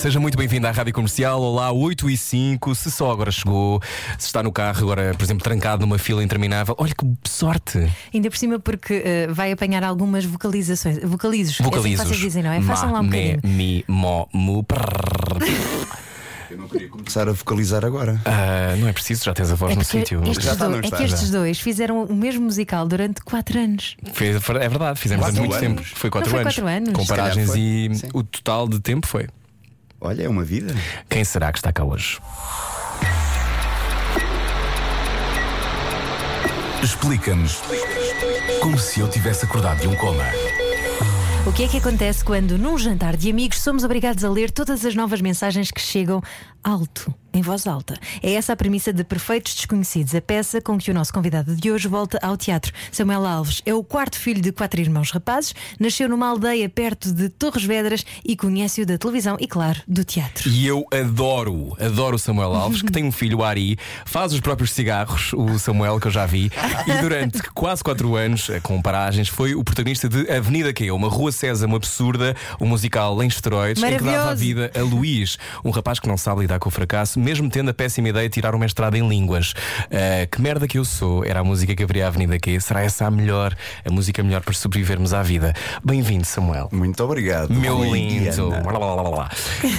Seja muito bem-vindo à Rádio Comercial. Olá, 8 e 5. Se só agora chegou, se está no carro, agora, por exemplo, trancado numa fila interminável, olha que sorte! Ainda por cima, porque eh, vai apanhar algumas vocalizações. Vocalizos. É assim Vocalizos. vocês dizem, não é? Façam lá um me, bocadinho. mi, mo, mu. Eu não queria começar a vocalizar agora. Ah, não é preciso, já tens a voz É no sítio. estes, Já está, é que estes já. dois fizeram o mesmo musical durante 4 anos. Foi- é verdade, fizemos durante muito anos? tempo. Foi 4 foi anos. quatro anos? Com paragens e Sim. o total de tempo foi. Olha, é uma vida. Quem será que está cá hoje? Explica-nos como se eu tivesse acordado de um coma. O que é que acontece quando, num jantar de amigos, somos obrigados a ler todas as novas mensagens que chegam alto, em voz alta? É essa a premissa de Perfeitos Desconhecidos, a peça com que o nosso convidado de hoje volta ao teatro. Samuel Alves é o quarto filho de quatro irmãos rapazes, nasceu numa aldeia perto de Torres Vedras e conhece-o da televisão e, claro, do teatro. E eu adoro, adoro o Samuel Alves, que tem um filho, o Ari, faz os próprios cigarros, o Samuel, que eu já vi, e durante quase 4 anos, com paragens, foi o protagonista de Avenida Q, uma rua Sésamo absurda, um musical em esteroides, em que dava a vida a Luís, um rapaz que não sabe lidar com o fracasso, mesmo tendo a péssima ideia de tirar um mestrado em línguas. Eh, que merda que eu sou, era a música que abria a Avenida Q, será essa a melhor, a música melhor para sobrevivermos à vida? Bem-vindo, Samuel. Muito obrigado. Meu lindo. Ana. Blá, blá, blá, blá, blá.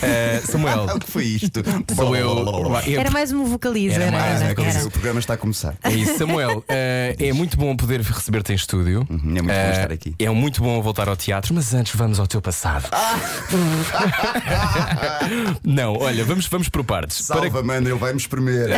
Eh, Samuel, O que foi isto? Sou eu. Era mais um vocalizo, Era era, mais era, era. O programa está a começar. É isso, Samuel. eh, é muito bom poder receber-te em estúdio. Uhum, é muito bom estar aqui. É muito bom voltar ao teatro, mas antes vamos ao teu passado. Não, olha, vamos, vamos por partes. Para Salva, mano, ele vai-me espremer.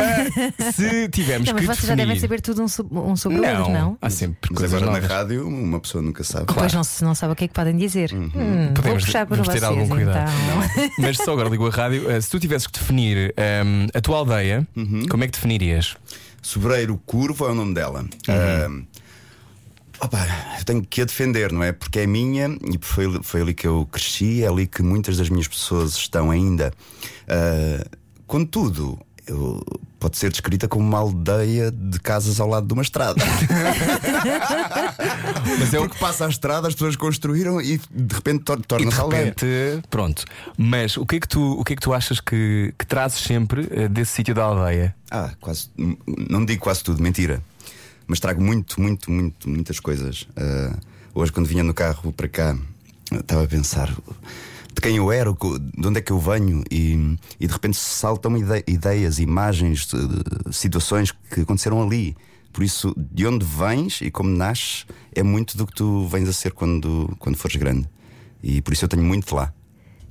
que- se tivermos Não, mas que vocês já definir... devem saber tudo um, so- um sobre o não, outro, não? há sempre Mas coisas agora novas. na rádio, uma pessoa nunca sabe. Depois não se não sabe o que é que podem dizer. Hum, vou Podemos- puxar por devemos vocês ter algum cuidado. então. Mas só agora ligo a rádio. eh, se tu tivesses que definir ehm, a tua aldeia, Uhum. como é que definirias? Sobreiro Curvo é o nome dela. Ah, opa, eu tenho que a defender, não é? Porque é minha e foi, foi ali que eu cresci, é ali que muitas das minhas pessoas estão ainda. Ah, contudo, eu- pode ser descrita como uma aldeia de casas ao lado de uma estrada. Mas é o Porque passa a estrada, as pessoas construíram e de repente tor- torna-se aldeia. pronto. Mas o que é que tu, o que é que tu achas que, que trazes sempre eh, desse sítio da aldeia? Ah, quase. Não digo quase tudo, mentira. Mas trago muito, muito, muito, muitas coisas. Ah, hoje, quando vinha no carro para cá, estava a pensar de quem eu era, de onde é que eu venho, e, e de repente saltam ide- ideias, imagens, situações que aconteceram ali. Por isso, de onde vens e como nasces é muito do que tu vens a ser quando, quando fores grande. E por isso eu tenho muito lá.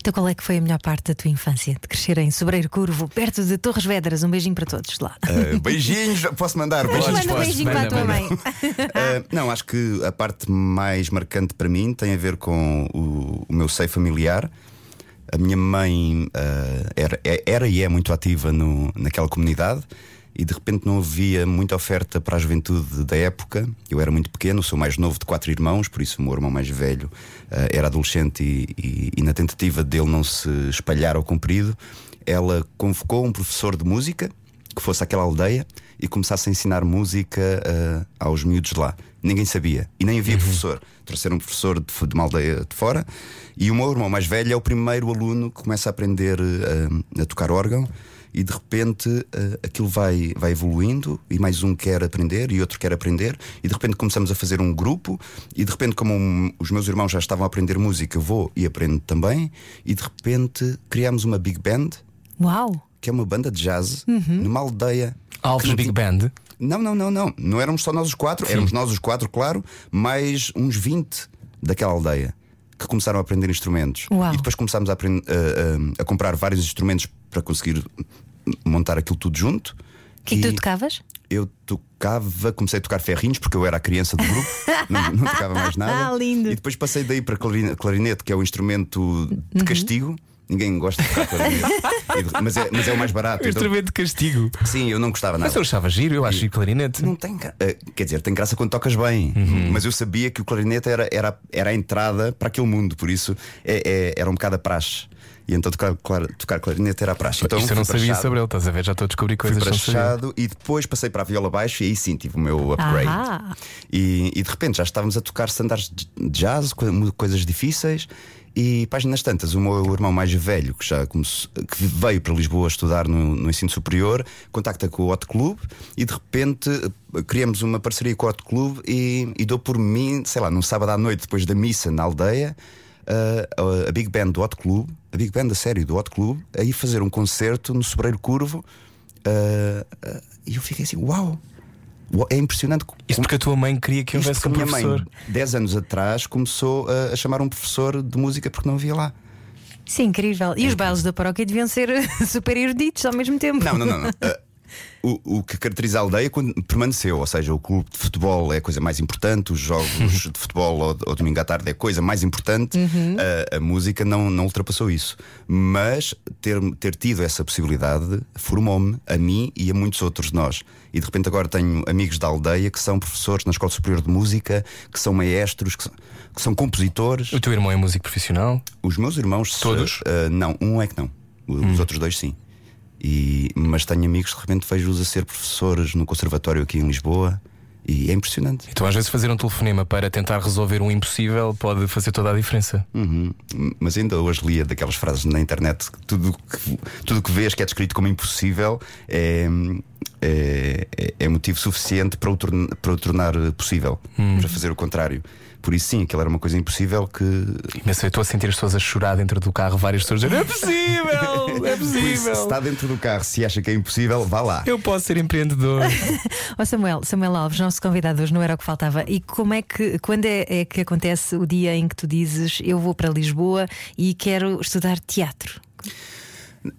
Então, qual é que foi a melhor parte da tua infância? De crescer em Sobreiro Curvo, perto de Torres Vedras. Um beijinho para todos lá. Ah, beijinhos, posso mandar? Beijinhos. manda um beijinho para a tua mãe. Uh, não, acho que a parte mais marcante para mim tem a ver com o, o meu seio familiar. A minha mãe uh, era, é- era e é muito ativa no, naquela comunidade e de repente não havia muita oferta para a juventude da época. Eu era muito pequeno, sou o mais novo de quatro irmãos, por isso o meu irmão mais velho uh, era adolescente e, e- e na tentativa dele não se espalhar ao comprido, ela convocou um professor de música que fosse àquela aldeia e começasse a ensinar música uh, aos miúdos lá. Ninguém sabia e nem havia professor. Trouxeram um professor de, de uma aldeia de fora e o meu irmão mais velho é o primeiro aluno que começa a aprender uh, a tocar órgão. E de repente uh, aquilo vai, vai evoluindo, e mais um quer aprender e outro quer aprender, e de repente começamos a fazer um grupo, e de repente, como um- os meus irmãos já estavam a aprender música, eu vou e aprendo também, e de repente criámos uma big band, Uau! que é uma banda de jazz numa aldeia. Alves não Big tinha- Band. Não, não, não, não. Não éramos só nós os quatro, éramos nós os quatro, claro, mais uns 20 daquela aldeia que começaram a aprender instrumentos. Uau. E depois começámos a, aprend- a- a- a comprar vários instrumentos para conseguir montar aquilo tudo junto. O que que tu tocavas? Eu tocava, comecei a tocar ferrinhos porque eu era a criança do grupo, não, não tocava mais nada. Ah, lindo. E depois passei daí para clarine- clarinete, que é o instrumento de castigo. Ninguém gosta de tocar clarinete. E mas, é, mas é o mais barato. Um Então, instrumento de castigo. sim, eu não gostava nada. Mas eu achava giro, eu acho giro clarinete. Não tem gra- eh, Quer dizer, tem graça quando tocas bem. Uhum. Mas eu sabia que o clarinete era, era, era a entrada para aquele mundo, por isso é- é- era um bocado a praxe. E então tocar, clar- tocar clarinete era a praxe. Então Isto eu não fui para sabia Chado, sobre ele, estás a ver? Já estou a descobrir Fui coisas para que não sabia. Chado e depois passei para a viola baixo e aí sim tive o meu upgrade. Ah. E, e de repente já estávamos a tocar standards de jazz, co- coisas difíceis. E páginas tantas, o meu irmão mais velho, que já começou- que veio para Lisboa estudar no, no ensino superior, contacta com o Hot Club e de repente eh, criamos uma parceria com o Hot Club e, e dou por mim, sei lá, num sábado à noite, depois da missa na aldeia, eh, a, a Big Band do Hot Club, a Big Band da série do Hot Club, aí fazer um concerto no Sobreiro Curvo. eh, eh, e eu fiquei assim, uau! É impressionante Isso porque a tua mãe queria que isto houvesse um a minha professor. mãe, 10 anos atrás, começou a, a chamar um professor de música porque não havia lá. Isso é incrível. E os bailes da paróquia deviam ser super eruditos ao mesmo tempo. Não, não, não. não. Ah, o, o que caracteriza a aldeia quando permaneceu, ou seja, o clube de futebol é a coisa mais importante, os jogos de futebol ao, ao domingo à tarde é a coisa mais importante, a, a música não, não ultrapassou isso. Mas ter, ter tido essa possibilidade formou-me, a mim e a muitos outros de nós. E de repente agora tenho amigos da aldeia que são professores na Escola Superior de Música, que são maestros, que são, que são compositores. O teu irmão é músico profissional? Os meus irmãos Todos? ah, não, um é que não. Os outros dois sim. E, mas tenho amigos que de repente vejo-os a ser professores no conservatório aqui em Lisboa e é impressionante. Então, às vezes, fazer um telefonema para tentar resolver um impossível pode fazer toda a diferença. Uhum. Mas ainda hoje lia daquelas frases na internet que tudo que, tudo que vês que é descrito como impossível é, é, é- é motivo suficiente para o, torn- para o tornar possível, para fazer o contrário. Por isso, sim, aquilo era uma coisa impossível que Mas eu estou a sentir as pessoas a chorar dentro do carro, várias pessoas a dizer: É possível! É Por isso, se possível! está dentro do carro, se acha que é impossível, vá lá. Eu posso ser empreendedor. Ó Samuel, Samuel Alves, nosso convidado hoje não era o que faltava. E como é que, quando é, é que acontece o dia em que tu dizes eu vou para Lisboa e quero estudar teatro?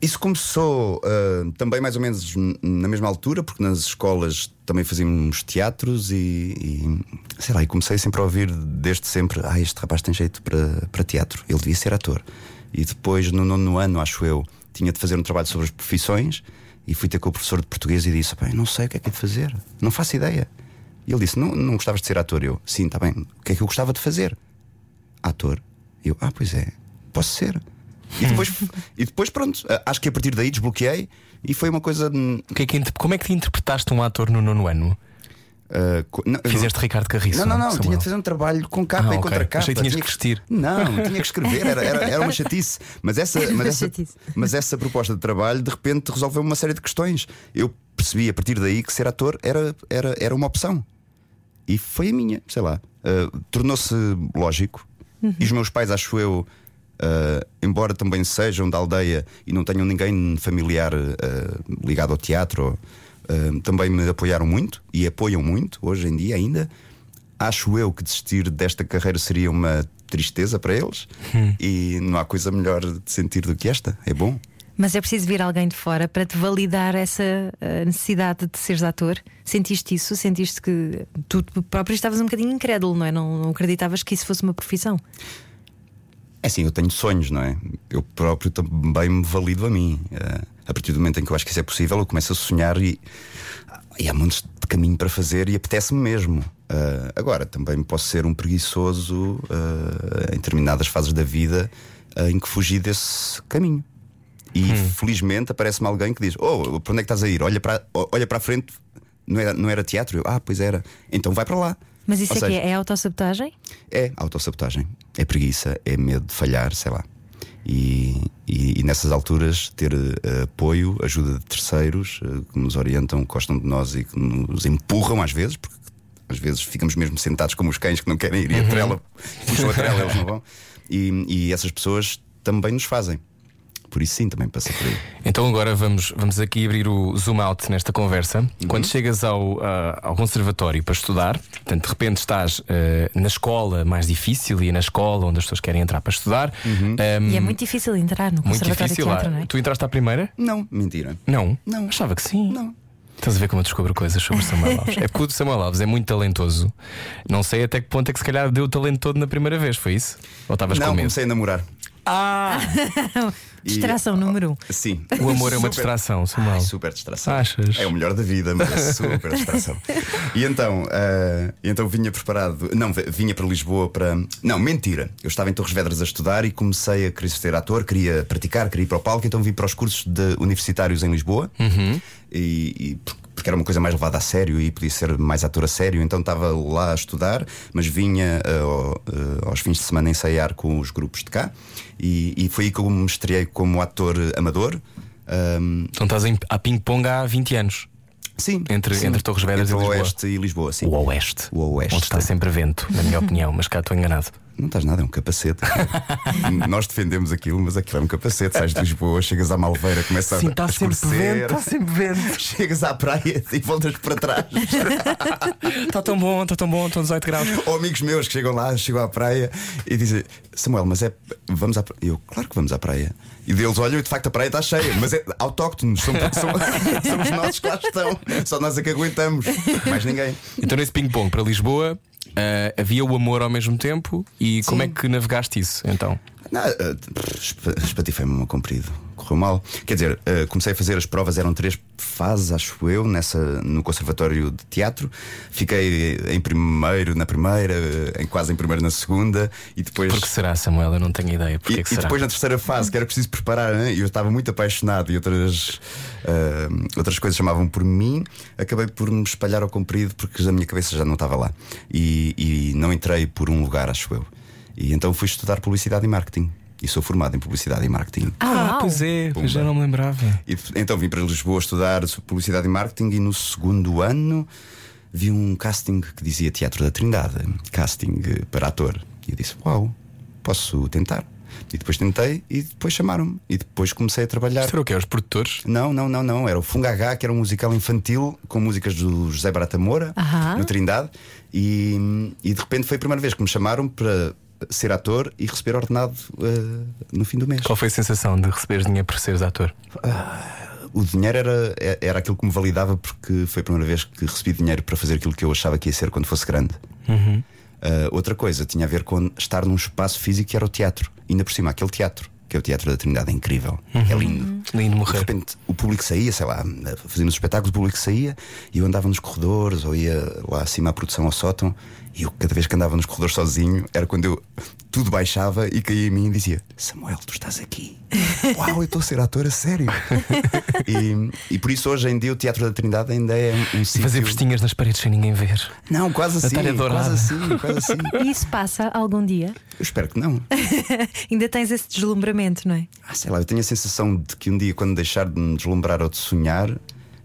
Isso começou ah, também mais ou menos na mesma altura, porque nas escolas também fazíamos teatros e, e, sei lá, e comecei sempre a ouvir desde sempre: ah, este rapaz tem jeito para, para teatro, ele devia ser ator. E depois, no nono ano, acho eu, tinha de fazer um trabalho sobre as profissões e fui ter com o professor de português e disse: "Pá, eu não sei o que é que é de fazer, não faço ideia. E ele disse: não, não gostavas de ser ator? Eu, sim, está bem, o que é que eu gostava de fazer? Ator. Eu, ah, pois é, posso ser. E depois, e depois pronto, acho que a partir daí desbloqueei e foi uma coisa. hum, O que é que como é que te interpretaste um ator no nono ano? co- não, Fizeste Ricardo Carriço? Não, não, não, Samuel? tinha de fazer um trabalho com capa Ah, e contra capa. Achei que tinhas Tinha que vestir. Não, tinha que escrever, era, era, era uma chatice. Mas essa, mas, essa, mas essa proposta de trabalho de repente resolveu uma série de questões. Eu percebi a partir daí que ser ator era, era, era uma opção. E foi a minha, sei lá. Ah, Tornou-se lógico. E os meus pais, acho eu, ah, embora também sejam da aldeia e não tenham ninguém familiar ah, ligado ao teatro, ah, também me apoiaram muito e apoiam muito hoje em dia ainda. Acho eu que desistir desta carreira seria uma tristeza para eles e não há coisa melhor de sentir do que esta. É bom. Mas é preciso vir alguém de fora para te validar essa necessidade de seres ator? Sentiste isso? Sentiste que tu próprio estavas um bocadinho incrédulo, não é? Não, não acreditavas que isso fosse uma profissão? É assim, eu tenho sonhos, não é? Eu próprio também me valido a mim. Eh, a partir do momento em que eu acho que isso é possível, eu começo a sonhar e, e há montes de caminho para fazer e apetece-me mesmo. Eh, agora, também posso ser um preguiçoso eh, em determinadas fases da vida em que fugi desse caminho. E felizmente aparece-me alguém que diz: Oh, para onde é que estás a ir? Olha para, olha para a frente, não era, não era teatro? Eu, ah, pois era. Então vai para lá. Mas isso Ou é seja, que é, é autossabotagem? é autossabotagem, é preguiça, é medo de falhar, sei lá. E, e- e nessas alturas ter eh, apoio, ajuda de terceiros eh, que nos orientam, que gostam de nós e que nos empurram às vezes, porque às vezes ficamos mesmo sentados como os cães que não querem ir e a trela, puxam a trela, eles não vão. E, e essas pessoas também nos fazem. Por isso sim, também passa por aí. Então agora vamos, vamos aqui abrir o zoom out nesta conversa. Uhum. Quando chegas ao, ah, ao conservatório para estudar, portanto, de repente estás ah, na escola mais difícil e na escola onde as pessoas querem entrar para estudar. Uhum. Ahm, E é muito difícil entrar no muito Conservatório difícil. de Teatro, não é? Tu entraste à primeira? Não, mentira. Não. Não. Achava que sim. Não. Estás a ver como eu descubro coisas sobre o Samuel Alves? é porque o Samuel Alves é muito talentoso. Não sei até que ponto é que se calhar deu o talento todo na primeira vez, foi isso? Ou estavas Não, com medo? comecei a namorar. Ah! E- Distração número um. Sim. O amor é uma distração, Samuel. Ai, super distração. Achas? É o melhor da vida, mas é super distração. E então, ah, então vinha preparado. Não, vinha para Lisboa para. Não, mentira. Eu estava em Torres Vedras a estudar e comecei a querer ser ator, queria praticar, queria ir para o palco, então vim para os cursos de universitários em Lisboa. E, e por- porque era uma coisa mais levada a sério e podia ser mais ator a sério, então estava lá a estudar, mas vinha ao- ah, aos fins de semana ensaiar com os grupos de cá. E, e foi aí que eu me estreiei como ator amador. Ahm, Então estás em- a ping-pong há 20 anos. Sim. Entre- sim. entre Torres Vedras Entre e Lisboa. o Oeste e Lisboa, sim. O Oeste. O Oeste. Onde está sempre vento, na minha opinião, mas cá estou enganado. Não estás nada, é um capacete. Nós defendemos aquilo, mas aquilo é um capacete. Sais de Lisboa, chegas à Malveira, começa Sim, a, está a sempre escurecer. vento, está sempre vento. Chegas à praia e voltas para trás. Está tão bom, está tão bom, estão 18 graus. Ou amigos meus que chegam lá, chegam à praia e dizem: Samuel, mas é. Vamos à praia. Eu, claro que vamos à praia. E deles olham e de facto a praia está cheia, mas é autóctonos, são, são, são os nossos que lá estão. Só nós é que aguentamos. Mais ninguém. Então nesse ping-pong para Lisboa ah, havia o amor ao mesmo tempo e como é que navegaste isso então? Não, eh, esp- Espatifei-me uma comprido. Correu mal. Quer dizer, eh, comecei a fazer as provas, eram três fases, acho eu, nessa, no Conservatório de Teatro. Fiquei em primeiro na primeira, eh, em quase em primeiro na segunda, e depois. Porque será, Samuel? Eu não tenho ideia. Porque E, que e será? depois na terceira fase, que era preciso preparar, né? e eu estava muito apaixonado e outras, eh, outras coisas chamavam por mim, acabei por me espalhar ao comprido porque a minha cabeça já não estava lá. E, e não entrei por um lugar, acho eu. E então fui estudar publicidade e marketing. E sou formado em publicidade e marketing. Ah, uau. pois é, pois já Pumba. não me lembrava. E, então vim para Lisboa estudar sobre publicidade e marketing e no segundo ano vi um casting que dizia Teatro da Trindade, casting eh, para ator. E eu disse: Uau, posso tentar. E depois tentei e depois chamaram-me. E depois comecei a trabalhar. Isto era o quê? Os produtores? Não, não, não, não. Era o Fungagá, que era um musical infantil com músicas do José Barata Moura, Aham. no Trindade. E, e de repente foi a primeira vez que me chamaram para ser ator e receber ordenado eh, no fim do mês. Qual foi a sensação de receberes dinheiro por seres ator? O dinheiro era, era aquilo que me validava porque foi a primeira vez que recebi dinheiro para fazer aquilo que eu achava que ia ser quando fosse grande. Ah, outra coisa tinha a ver com estar num espaço físico que era o teatro. Ainda por cima, aquele teatro, que é o Teatro da Trindade, é incrível. É lindo. Lindo E de morrer. repente o público saía, sei lá, fazíamos espetáculos, o público saía e eu andava nos corredores ou ia lá acima à produção ao sótão e eu cada vez que andava nos corredores sozinho era quando eu tudo baixava e caía em mim e dizia: Samuel, tu estás aqui. Uau, eu estou a ser ator a sério. e, e por isso hoje em dia o Teatro da Trindade ainda é um, um sítio. Fazer vestinhas nas paredes sem ninguém ver. Não, quase assim. Quase assim, quase assim. E isso passa algum dia? Eu espero que não. Ainda tens esse deslumbramento, não é? Ah, sei lá, eu tenho a sensação de que um dia, quando deixar de me deslumbrar ou de sonhar,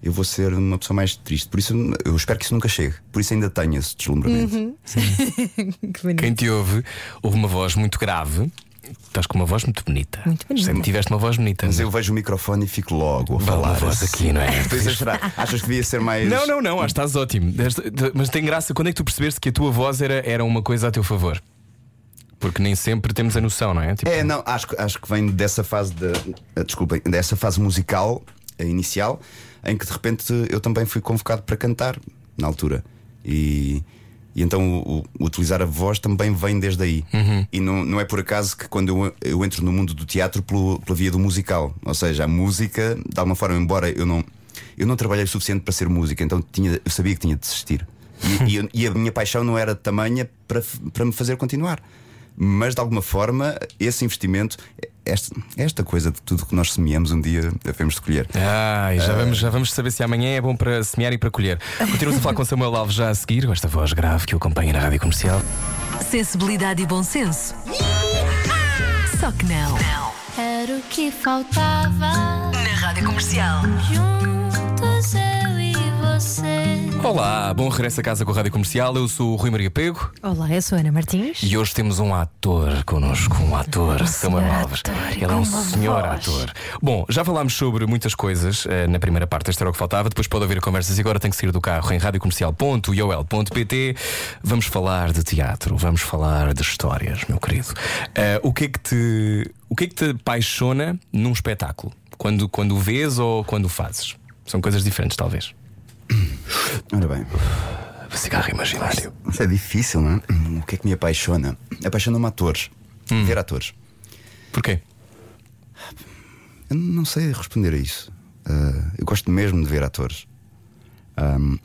eu vou ser uma pessoa mais triste. Por isso, eu espero que isso nunca chegue. Por isso, ainda tenho esse deslumbramento. Que bonito. Quem te ouve, ouve uma voz muito grave. Estás com uma voz muito bonita. Muito bonita. Sempre tiveste uma voz bonita. Mas eu vejo o microfone e fico logo a lá, falar. voz aqui, não é? Estou a exagerar. Achas que devia ser mais. Não, não, não, acho que estás ótimo. Mas tem graça, quando é que tu percebeste que a tua voz era, era uma coisa a teu favor? Porque nem sempre temos a noção, não é? Tipo, É, não, acho, que- acho que vem dessa fase de. Desculpem, dessa fase musical inicial em que de repente eu também fui convocado para cantar na altura. E, e então o, o utilizar a voz também vem desde aí. E não, não é por acaso que quando eu, eu entro no mundo do teatro pelo- pela via do musical. Ou seja, a música, de alguma forma, embora eu não, eu não trabalhei o suficiente para ser música, então tinha, eu sabia que tinha de desistir. E, e e a minha paixão não era tamanha para, para me fazer continuar. Mas de alguma forma, esse investimento, esta, esta coisa de tudo que nós semeamos, um dia devemos de colher. Ai, já, vamos, já vamos saber se amanhã é bom para semear e para colher. Continuamos a falar com Samuel Alves já a seguir, com esta voz grave que o acompanha na rádio comercial. Sensibilidade e bom senso. Só que não. Era o que faltava. Na rádio comercial. Juntos. Olá, bom regresso a casa com a rádio comercial. Eu sou o Rui Maria Pego Olá, eu sou a Ana Martins. e hoje temos um ator connosco, um ator, Samuel senhor Alves. Ele é um senhor voz. ator. Bom, já falámos sobre muitas coisas eh, na primeira parte, este era o que faltava. Depois pode haver conversas e agora tem que sair do carro em radiocomercial.iol.pt. Vamos falar de teatro, vamos falar de histórias, meu querido. Eh, o que é que te. O que é que te apaixona num espetáculo? Quando, quando o vês ou quando o fazes? São coisas diferentes, talvez. Ora bem, Cigarro imaginário. isso é difícil, não é? O que é que me apaixona? Apaixona-me atores. Ver atores. Porquê? Eu não sei responder a isso. Ah, eu gosto mesmo de ver atores. Ahm,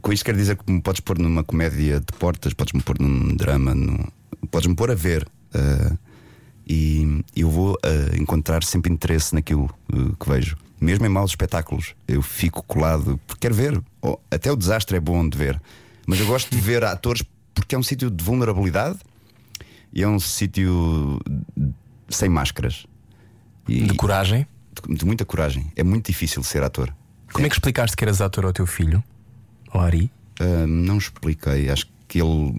com isto quer dizer que me podes pôr numa comédia de portas, podes-me pôr num drama, podes-me pôr a ver. ah, e eu vou ah, encontrar sempre interesse naquilo que vejo. Mesmo em maus espetáculos, eu fico colado porque quero ver. Oh, até o desastre é bom de ver. Mas eu gosto de ver atores porque é um sítio de vulnerabilidade e é um sítio sem máscaras. E- De coragem? de, de muita coragem. É muito difícil ser ator. Como é que explicaste que eras ator ao teu filho? Ao Ari? Ah, não expliquei. Acho que ele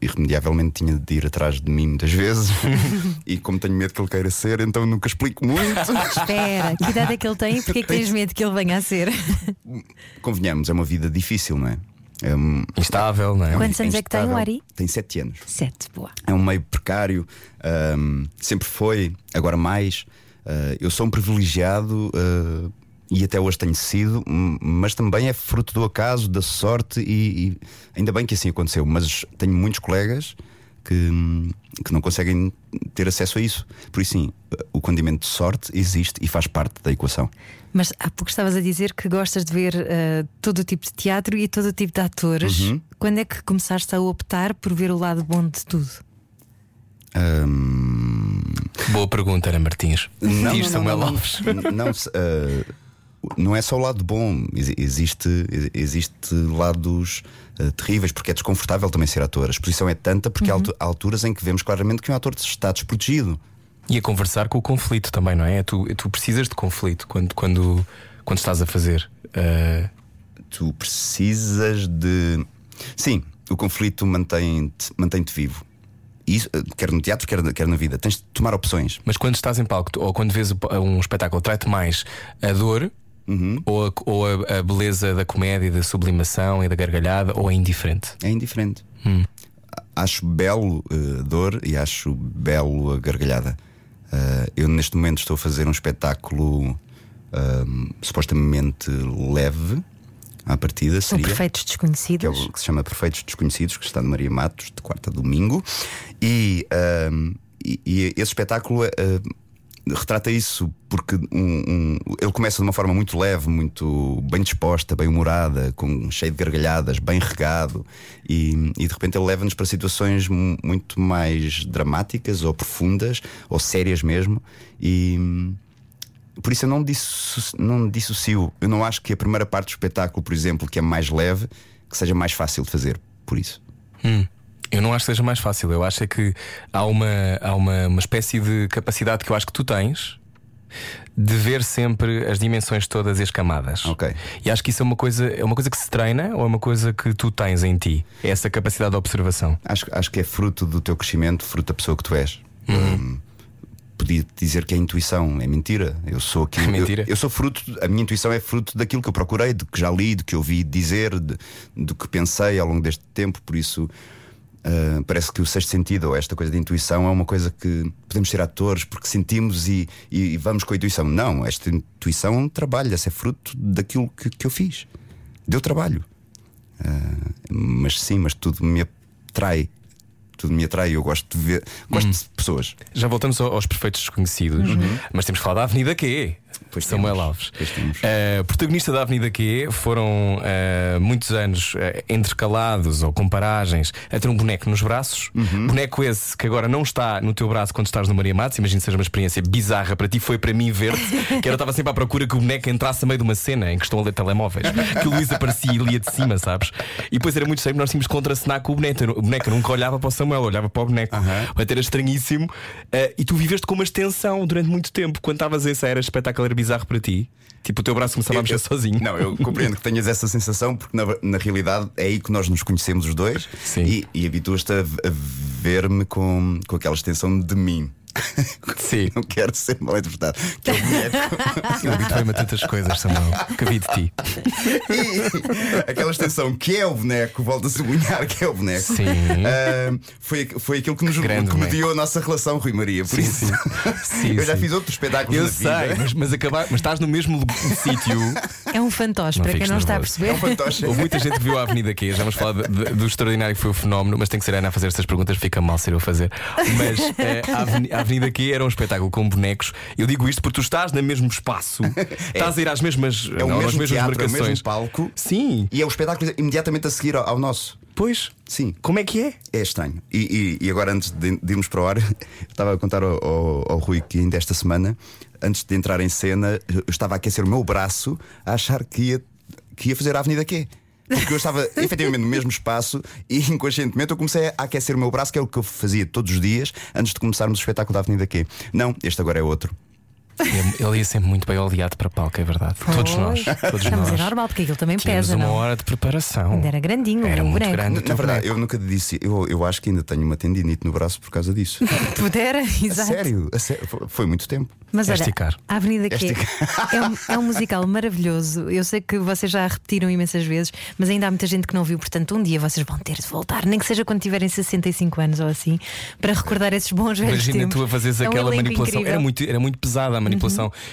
irremediavelmente tinha de ir atrás de mim muitas vezes. e como tenho medo que ele queira ser, então nunca explico muito. Espera, que idade é que ele tem e porquê é que tens medo que ele venha a ser? Convenhamos, é uma vida difícil, não é? É um, Instável, não é? Quantos anos é que tem o. Ari? Tem sete anos. Sete, boa. É um meio precário, ahm, sempre foi, agora mais. Ah, eu sou um privilegiado ah, e até hoje tenho sido, mas também é fruto do acaso, da sorte e, e ainda bem que assim aconteceu. Mas tenho muitos colegas que, que não conseguem ter acesso a isso. Por isso, sim, o condimento de sorte existe e faz parte da equação. Mas há pouco estavas a dizer que gostas de ver eh, todo o tipo de teatro e todo o tipo de atores. Uhum. Quando é que começaste a optar por ver o lado bom de tudo? Ahm, Boa pergunta, Ana Martins. Diz Samuel não, Alves. Não, não, se- eh, não é só o lado bom, Ex- existe, existe lados eh, terríveis, porque é desconfortável também ser ator. A exposição é tanta porque há altu- há alturas em que vemos claramente que um ator está desprotegido. E a conversar com o conflito também, não é? Tu, tu precisas de conflito quando, quando, quando estás a fazer. Uh, Tu precisas de. Sim, o conflito mantém-te mantém vivo. Isso, eh, quer no teatro, quer, quer na vida. Tens de tomar opções. mas quando estás em palco ou quando vês um espetáculo, trai-te mais a dor ou, a, ou a, a beleza da comédia, da sublimação e da gargalhada, ou é indiferente? É indiferente. Acho belo eh, a dor e acho belo a gargalhada. Ah, eu, neste momento, estou a fazer um espetáculo ahm, supostamente leve à partida. Seria, perfeitos que é desconhecidos. o que se chama Perfeitos Desconhecidos, que está no Maria Matos, de quarta a domingo. E, ahm, e- e esse espetáculo ah, retrata isso porque um- um- ele começa de uma forma muito leve, muito bem disposta, bem humorada, com, cheio de gargalhadas, bem regado, e, e de repente ele leva-nos para situações mu- muito mais dramáticas ou profundas ou sérias mesmo. E. Por isso eu não, disso, não dissocio. Eu não acho que a primeira parte do espetáculo, por exemplo, que é mais leve, que seja mais fácil de fazer. Por isso. Eu não acho que seja mais fácil. Eu acho é que há uma, há uma, uma espécie de capacidade que eu acho que tu tens de ver sempre as dimensões todas e as camadas. Ok. E acho que isso é uma coisa, é uma coisa que se treina ou é uma coisa que tu tens em ti? É essa capacidade de observação. Acho, acho que é fruto do teu crescimento, fruto da pessoa que tu és. Hum, podia dizer que é intuição, é mentira. Eu sou aquilo. É mentira? Eu, eu sou fruto, a minha intuição é fruto daquilo que eu procurei, do que já li, do que ouvi dizer, de- do que pensei ao longo deste tempo. Por isso, ah, parece que o sexto sentido, ou esta coisa de intuição, é uma coisa que podemos ser atores porque sentimos e, e vamos com a intuição. Não, esta intuição trabalha-se, é fruto daquilo que, que eu fiz. Deu trabalho. Ah, mas sim, mas tudo me atrai. Tudo me atrai. Eu gosto de ver. Gosto de pessoas. Já voltamos ao- aos perfeitos desconhecidos, mas temos que falar da Avenida Q. Pois Samuel temos. Alves. Pois temos. Eh, protagonista da Avenida Q foram eh, muitos anos eh, intercalados ou com paragens a ter um boneco nos braços. Boneco esse que agora não está no teu braço quando estás no Maria Matos. Imagino que seja uma experiência bizarra para ti. Foi para mim ver-te, que eu estava sempre à procura que o boneco entrasse a meio de uma cena em que estão a ler telemóveis. Que o Luís aparecia e lia de cima, sabes? E depois era muito estranho, nós tínhamos contracenar com o boneco. O boneco nunca olhava para o Samuel, olhava para o boneco. Até era estranhíssimo. E tu viveste com uma extensão durante muito tempo. Quando estavas essa era espetacular, era bizarro para ti. Tipo, o teu braço começava a mexer sozinho. Não, eu compreendo que tenhas essa sensação, porque na, na realidade é aí que nós nos conhecemos os dois Sim. e, e habituas-te a, a ver-me com, com aquela extensão de mim. Sim. Não quero ser mal interpretado. Que é o boneco. Eu habituei-me a tantas coisas, Samuel. Que vi de ti. E aquela extensão que é o boneco, volta a sublinhar que é o boneco. Sim. Ah, foi, foi aquilo que nos grande que boneco. mediou a nossa relação, Rui Maria. Por Sim, isso, sim. Sim, eu já sim. fiz outros espetáculos Eu na sei, vida. mas, mas, acabar, mas estás no mesmo sítio É um fantoche, Não para quem não está a nervoso. perceber. Fantoche. Houve muita gente que viu a Avenida Q. Já vamos falar de- de- do extraordinário que foi o fenómeno, mas tem que ser a Ana a fazer estas perguntas, fica mal ser eu a fazer. Mas eh, a, Aveni- a Avenida Q era um espetáculo com bonecos. Eu digo isto porque tu estás no mesmo espaço, estás a ir às mesmas, É o não, às mesmo mesmas teatro, é o marcações. mesmo palco. Sim, E é o espetáculo imediatamente a seguir ao, ao nosso. pois. Sim. Como é que é? É estranho. E, e- e agora, antes de, de irmos para o ar, estava a contar ao, ao- ao Rui que ainda esta semana, antes de entrar em cena, eu estava a aquecer o meu braço a achar que ia, que ia fazer a Avenida Q. Porque eu estava efetivamente no mesmo espaço e inconscientemente eu comecei a aquecer o meu braço, que é o que eu fazia todos os dias antes de começarmos o espetáculo da Avenida Q. Não, este agora é outro. Ele- ia sempre muito bem oleado para palco, é verdade. Todos nós. Todos mas nós. é normal, porque aquilo também Tínhamos pesa, uma não? hora de preparação. Ainda era grandinho, Era o muito boneco. grande. Na, verdade, eu nunca disse. Eu, eu acho que ainda tenho uma tendinite no braço por causa disso. Pudera, A exato. sério, a sério, foi- muito tempo. Mas É olha, esticar. a Avenida É Q é um, é um musical maravilhoso. Eu sei que vocês já repetiram imensas vezes, mas ainda há muita gente que não viu. Portanto, um dia vocês vão ter de voltar, nem que seja quando tiverem 65 anos ou assim, para recordar esses bons velhos Imagina tempos. tu a fazeres É um aquela manipulação. incrível. Era muito, era muito pesada a manipulação.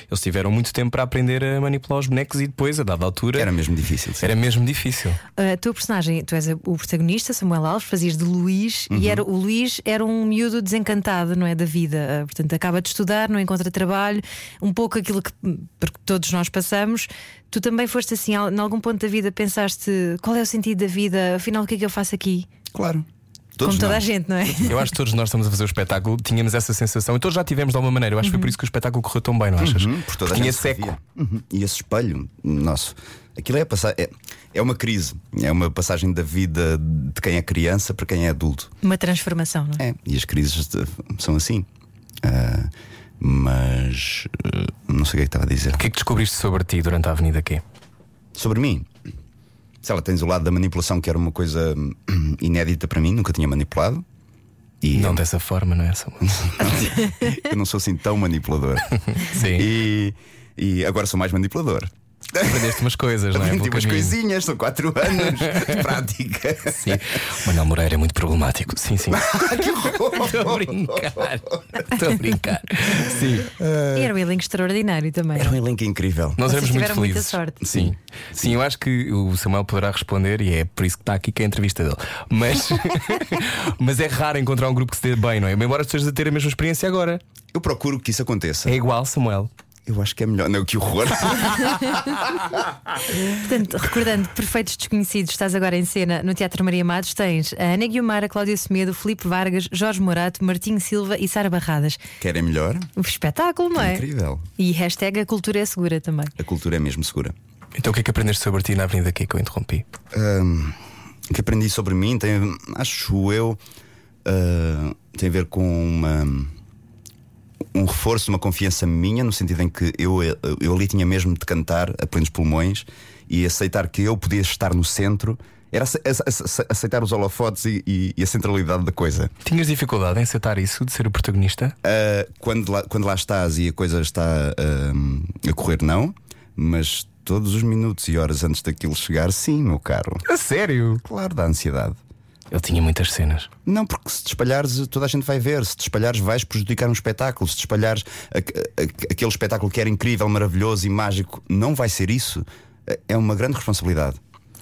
Eles tiveram muito tempo para aprender a manipular os bonecos e depois, a dada altura, Era mesmo difícil. sim. era mesmo difícil. A tua personagem, tu és o protagonista, Samuel Alves, fazias de Luís Uhum. e era, o Luís era um miúdo desencantado, não é? Da vida. Ah, Portanto, acaba de estudar, não encontra trabalho, um pouco aquilo que porque todos nós passamos. Tu também foste assim, em algum ponto da vida, pensaste qual é o sentido da vida, afinal, o que é que eu faço aqui? Claro. Todos Como toda nós. a gente, não é? Eu acho que todos nós estamos a fazer o espetáculo, tínhamos essa sensação e todos já tivemos de alguma maneira. Eu acho que Uhum. foi por isso que o espetáculo correu tão bem, não achas? Uhum, por toda a tinha seco. Uhum. E esse espelho, nosso, aquilo é, passar, é, é uma crise, é uma passagem da vida de quem é criança para quem é adulto. Uma transformação, não é? É, e as crises são assim. Ah, mas ah, não sei o que é que estava a dizer. O que é que descobriste sobre ti durante a Avenida Q? Sobre mim, sei lá, tens o lado da manipulação que era uma coisa hum, inédita para mim, nunca tinha manipulado. E Não dessa forma, não é? Só- eu não sou assim tão manipulador. Sim. E, e agora sou mais manipulador. Aprendeste umas coisas, não é? Aprendi umas coisinhas, são 4 anos de prática. Sim. O Manuel Moreira é muito problemático. Sim, sim. que horror! Estou a brincar. Estou a brincar. Sim. E era um elenco extraordinário também. Era um elenco incrível. Nós Vocês éramos muito tiveram muita felizes. sorte. Sim. Sim, eu acho que o Samuel poderá responder e é por isso que está aqui que é a entrevista dele. Mas, mas é raro encontrar um grupo que se dê bem, não é? Embora estejas a ter a mesma experiência agora. Eu procuro que isso aconteça. É igual, Samuel. Eu acho que é melhor. Não, que horror! Portanto, recordando Perfeitos Desconhecidos, estás agora em cena no Teatro Maria Matos. Tens a Ana Guiomar, a Cláudia Semedo, Filipe Vargas, Jorge Morato, Martinho Silva e Sara Barradas. Querem melhor? Um espetáculo, não é? Incrível. E hashtag a cultura é segura também. A cultura é mesmo segura. Então o que é que aprendeste sobre ti na Avenida Q que eu interrompi? Ahm, o que aprendi sobre mim tem, acho eu, ah, tem a ver com uma, um reforço, uma confiança minha, no sentido em que eu, eu ali tinha mesmo de cantar a plenos pulmões e aceitar que eu podia estar no centro. Era ace- ace- ace- aceitar os holofotes e, e- e a centralidade da coisa. Tinhas dificuldade em aceitar isso, de ser o protagonista? Ah, quando, lá, quando lá estás e a coisa está ahm, a correr, não, mas todos os minutos e horas antes daquilo chegar, sim, meu caro. A sério? Claro, dá ansiedade. Ele tinha muitas cenas. Não, porque se te espalhares, toda a gente vai ver. Se te espalhares, vais prejudicar um espetáculo. Se te espalhares a- a- a- aquele espetáculo que era incrível, maravilhoso e mágico, não vai ser isso. É uma grande responsabilidade.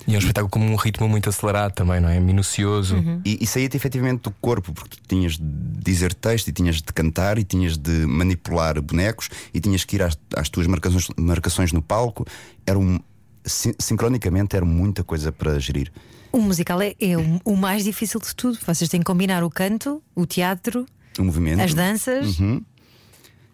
E é um espetáculo com um ritmo muito acelerado também, não é? Minucioso. E, e saía-te efetivamente do corpo, porque tu tinhas de dizer texto, e tinhas de cantar, e tinhas de manipular bonecos, e tinhas que ir às, às tuas marcações, marcações no palco. Era um. sin- Sincronicamente era muita coisa para gerir. O musical é, é o, o mais difícil de tudo. Vocês têm que combinar o canto, o teatro, O movimento. as danças,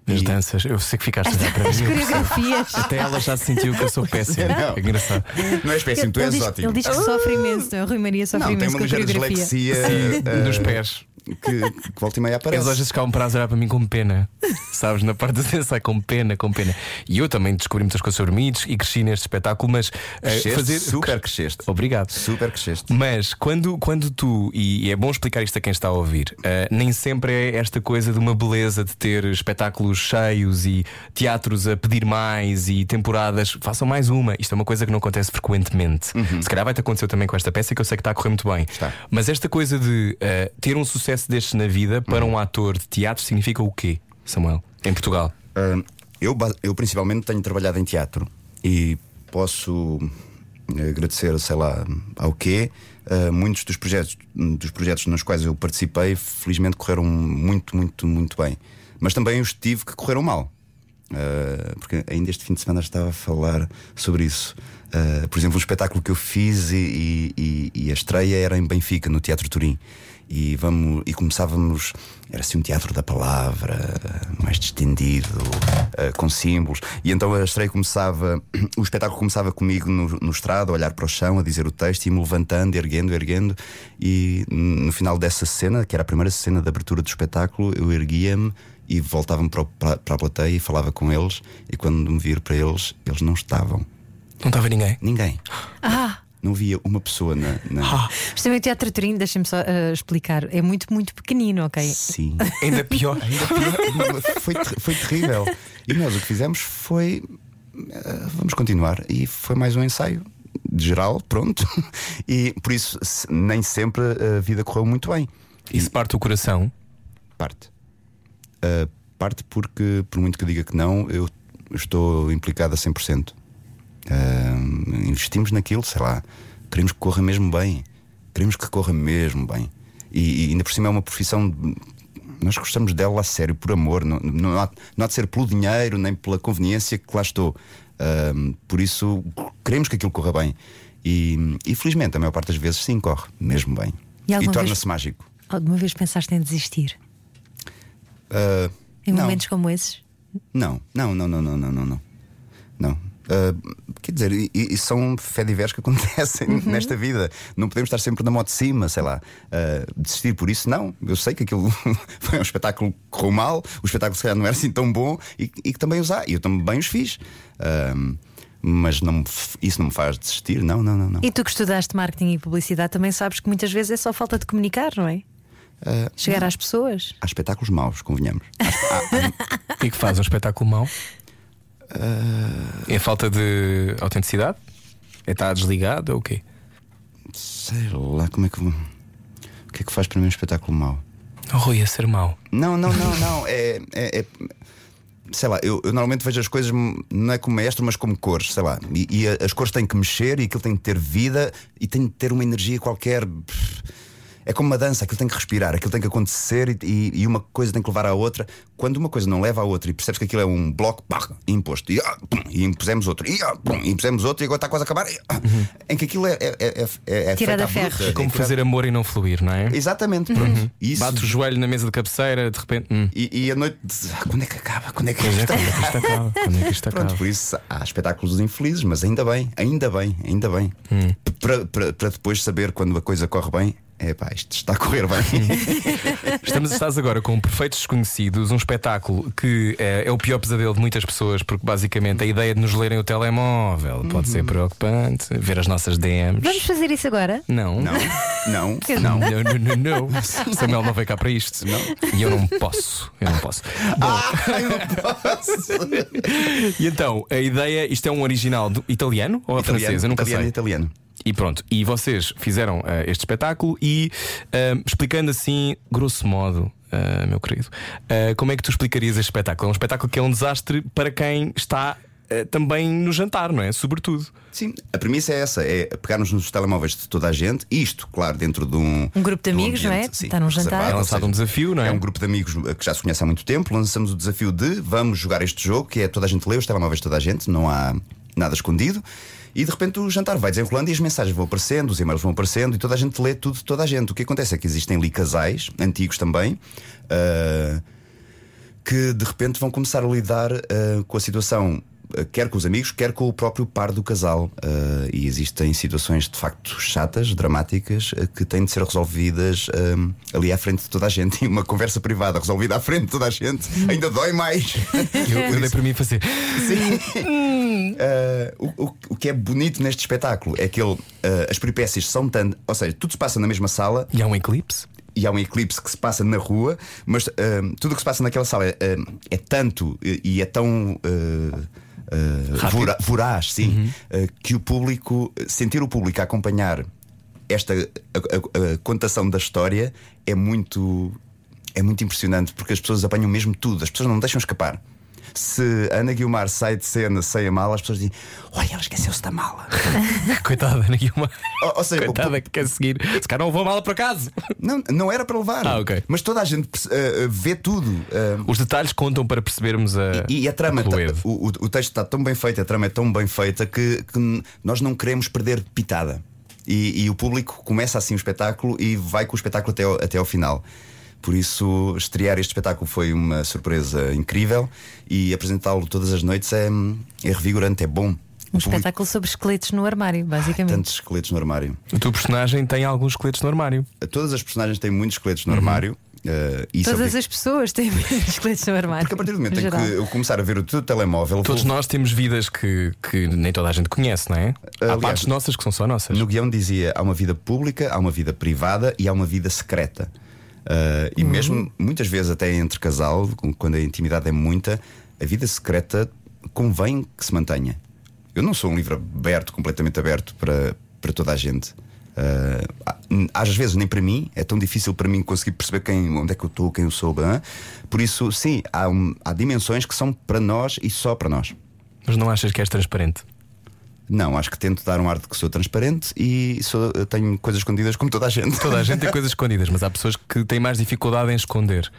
As E- danças, eu sei que ficaste a para as mim. eu percebo. coreografias. Até ela já sentiu que eu sou péssimo. Não. É engraçado. Não és péssimo, tu és diz, ótimo. ele diz que sofre imenso, não é? O Rui Maria sofre Não, tem imenso uma com a ligeira dislexia eh, Nos pés. Que, que volta e meia Eles aparece. às vezes ficam para a olhar para mim com pena. Sabes, na parte da cena, com pena, com pena. E eu também descobri muitas coisas sobre mim e cresci neste espetáculo, mas eh, Cresceste, fazer. super cresceste. Obrigado. Super cresceste. Mas quando, quando tu, e é bom explicar isto a quem está a ouvir, eh, nem sempre é esta coisa de uma beleza de ter espetáculos cheios e teatros a pedir mais e temporadas, façam mais uma. Isto é uma coisa que não acontece frequentemente. Se calhar vai-te acontecer também com esta peça que eu sei que está a correr muito bem. Está. Mas esta coisa de eh, ter um sucesso destes na vida para um ator de teatro significa o quê, Samuel? Em Portugal? Ah, eu, eu principalmente tenho trabalhado em teatro e posso agradecer, sei lá, ao quê. Uh, muitos dos projetos, dos projetos nos quais eu participei, felizmente correram muito, muito, muito bem. Mas também os tive que correram mal. Uh, porque ainda este fim de semana estava a falar sobre isso. Uh, por exemplo, um espetáculo que eu fiz e, e, e, a estreia era em Benfica, no Teatro Turim. E, vamos, e começávamos, era assim um teatro da palavra, mais distendido, uh, com símbolos. E então a estreia começava, o espetáculo começava comigo no, no estrado, a olhar para o chão, a dizer o texto e me levantando, erguendo, erguendo. E no final dessa cena, que era a primeira cena de abertura do espetáculo, eu erguia-me e voltava-me para, para, para a plateia e falava com eles. E quando me vir para eles, eles não estavam. Não estava ninguém? Ninguém. Ah! Não via uma pessoa na. na... Ah. Mas também o Teatro Turim, deixem-me só uh, explicar, é muito, muito pequenino, ok? Sim. Ainda pior. Ainda pior. foi, foi terrível. E nós o que fizemos foi. Uh, vamos continuar. E foi mais um ensaio de geral, pronto. E por isso nem sempre a vida correu muito bem. Isso parte o coração? Parte. Uh, parte porque, por muito que diga que não, eu estou implicado a 100%. Uh, investimos naquilo, sei lá, queremos que corra mesmo bem. Queremos que corra mesmo bem. E, e ainda por cima é uma profissão. Nós gostamos dela a sério, por amor. Não, não, há, não há de ser pelo dinheiro nem pela conveniência que lá estou. Uh, por isso, queremos que aquilo corra bem. E, e, felizmente, a maior parte das vezes, sim, corre mesmo bem. E, e torna-se mágico. Alguma vez pensaste em desistir? Uh, em não. momentos como esses? Não, não, não, não, não, não, não. Não. Uh, quer dizer, e, e são fé diversos que acontecem uhum. nesta vida. Não podemos estar sempre na moto de cima, sei lá. Uh, desistir por isso, não. Eu sei que aquilo foi um espetáculo que correu mal, o espetáculo se calhar não era assim tão bom e, e que também os há. E eu também os fiz. Uh, mas não, isso não me faz desistir, não, não, não, não. E tu que estudaste marketing e publicidade também sabes que muitas vezes é só falta de comunicar, não é? Uh, Chegar não. às pessoas. Há espetáculos maus, convenhamos. e que faz um espetáculo mau? Uh... É falta de autenticidade? É estar desligado ou o quê? Sei lá, como é que. O que é que faz para mim um espetáculo mau? Oh, Rui, é ser mau. Não, não, não, não. É, é, é, sei lá, eu, eu, normalmente vejo as coisas não é como maestro, mas como cores, sei lá. E, e, as cores têm que mexer e aquilo tem que ter vida e tem que ter uma energia qualquer. É como uma dança, aquilo tem que respirar, aquilo tem que acontecer e, e, uma coisa tem que levar à outra. Quando uma coisa não leva à outra e percebes que aquilo é um bloco pá, imposto e, ah, pum, e impusemos outro e, ah, pum, e impusemos outro e agora está quase a acabar, e, ah, uhum. em que aquilo é, é, é, é, é Tirada ferro. É como fazer amor e não fluir, não é? Exatamente, pronto. Uhum. Isso... Bate o joelho na mesa de cabeceira, de repente. Hum. E, e a noite, ah, quando é que acaba? Quando é que isto acaba? Quando é que isto acaba? Pronto, por isso há espetáculos infelizes, mas ainda bem, ainda bem, ainda bem. Hum. Para depois saber quando a coisa corre bem é pá, isto está a correr bem. Estamos estás agora com Perfeitos Desconhecidos, um espetáculo que é, é, o pior pesadelo de muitas pessoas, porque basicamente a ideia de nos lerem o telemóvel uhum. pode ser uhum. preocupante, ver as nossas DMs. Vamos fazer isso agora? Não. Não. Não. Não. Não, não, não, não. Samuel não veio cá para isto. Não. E eu não posso. Eu não posso. Bom. Ah, eu não posso. e então, a ideia, isto é um original do, italiano ou italiano, francês? Eu nunca italiano, sei. Italiano. E pronto, e vocês fizeram uh, este espetáculo e uh, explicando assim, grosso modo, uh, meu querido, como é que tu explicarias este espetáculo? É um espetáculo que é um desastre para quem está também no jantar, não é? Sobretudo. Sim, a premissa é essa: é pegarmos nos telemóveis de toda a gente, isto, claro, dentro de um. Um grupo de amigos, um ambiente, não é? Sim, está num jantar. É lançado um desafio, não é? É um grupo de amigos que já se conhece há muito tempo. Lançamos o desafio de vamos jogar este jogo, que é toda a gente lê os telemóveis de toda a gente, não há nada escondido. E de repente o jantar vai desenrolando e as mensagens vão aparecendo, os e-mails vão aparecendo e toda a gente lê tudo de toda a gente. O que acontece é que existem ali casais, antigos também, uh, que de repente vão começar a lidar uh, com a situação quer com os amigos, quer com o próprio par do casal. Uh, e existem situações de facto chatas, dramáticas, uh, que têm de ser resolvidas uh, ali à frente de toda a gente. E uma conversa privada resolvida à frente de toda a gente ainda dói mais. eu, eu dei para mim fazer. Sim. o, o, o, que é bonito neste espetáculo é que ele, as peripécias são tanto. Ou seja, tudo se passa na mesma sala. E há um eclipse e há um eclipse que se passa na rua, mas uh, tudo o que se passa naquela sala é, uh, é tanto e é tão. Uh, uh, voraz, sim, uhum. uh, que o público, sentir o público a acompanhar esta a, a, a contação da história é muito é muito impressionante porque as pessoas apanham mesmo tudo, as pessoas não deixam escapar. Se a Ana Guilmar sai de cena sem a mala, as pessoas dizem: Olha, ela esqueceu-se da mala. Coitada, Ana Guilmar. Ou, ou seja, o- Coitada que quer seguir. Se calhar não vou mal por acaso. não, não era para levar. Ah, ok. Mas toda a gente eh, vê tudo. eh, Os detalhes contam para percebermos a. E a trama, tá- Cluedo. o, o- o texto está tão bem feito, a trama é tão bem feita que, que nós não queremos perder pitada. E, e o público começa assim o espetáculo e vai com o espetáculo até ao, até ao final. Por isso, estrear este espetáculo foi uma surpresa incrível e apresentá-lo todas as noites é, é revigorante, é bom. Um espetáculo sobre esqueletos no armário, basicamente. Tantos esqueletos no armário. O teu personagem tem alguns esqueletos no armário. Todas as personagens têm muitos esqueletos no armário. eh, e isso Todas obriga- as pessoas têm esqueletos no armário. Porque a partir do momento em que eu começar a ver o teu telemóvel, vou- Todos nós temos vidas que, que nem toda a gente conhece, não é? Há Aliás, partes nossas que são só nossas. No guião dizia há uma vida pública, há uma vida privada e há uma vida secreta. Uh, e mesmo muitas vezes, até entre casal, quando a intimidade é muita, a vida secreta convém que se mantenha. Eu não sou um livro aberto, completamente aberto para, para toda a gente. Uh, às vezes, nem para mim, é tão difícil para mim conseguir perceber quem, onde é que eu estou, quem eu sou. hã? Por isso, sim, há, um- há dimensões que são para nós e só para nós. Mas não achas que és transparente? Não, acho que tento dar um ar de que sou transparente e sou- tenho coisas escondidas como toda a gente. Toda a gente tem coisas escondidas, mas há pessoas que têm mais dificuldade em esconder.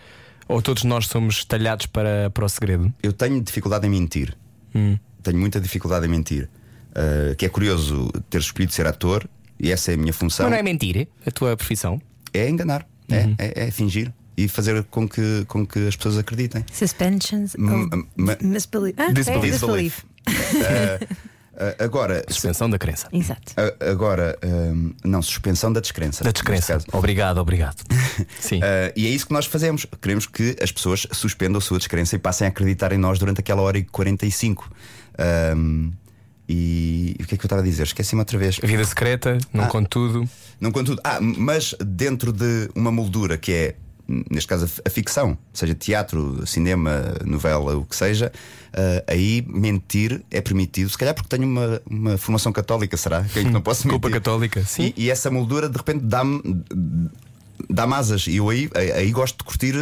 Ou todos nós somos talhados para, para o segredo. Eu tenho dificuldade em mentir. Hum. Tenho muita dificuldade em mentir. Uh, que é curioso ter escolhido ser ator e essa é a minha função. Mas não é mentir a tua profissão? É enganar, é, é- é fingir e fazer com que, com que as pessoas acreditem. Suspensions M- misbelief. Ah, Disbelief. é, disbelief. Uh, agora, se- Suspensão da crença. Exato. a- agora um, não, suspensão da descrença. Da descrença. Obrigado, obrigado. Sim. Uh, e é isso que nós fazemos. Queremos que as pessoas suspendam a sua descrença e passem a acreditar em nós durante aquela hora e 45. Um, e, e o que é que eu estava a dizer? Esqueci-me outra vez. Vida secreta, não Ah. conto tudo. Não conto tudo. Ah, mas dentro de uma moldura que é, neste caso, a ficção, seja teatro, cinema, novela, o que seja, ah, aí mentir é permitido, se calhar porque tenho uma, uma formação católica, será? Que, é que não posso Culpa mentir. católica, sim. E, e essa moldura de repente dá-me dá asas e eu aí, aí gosto de curtir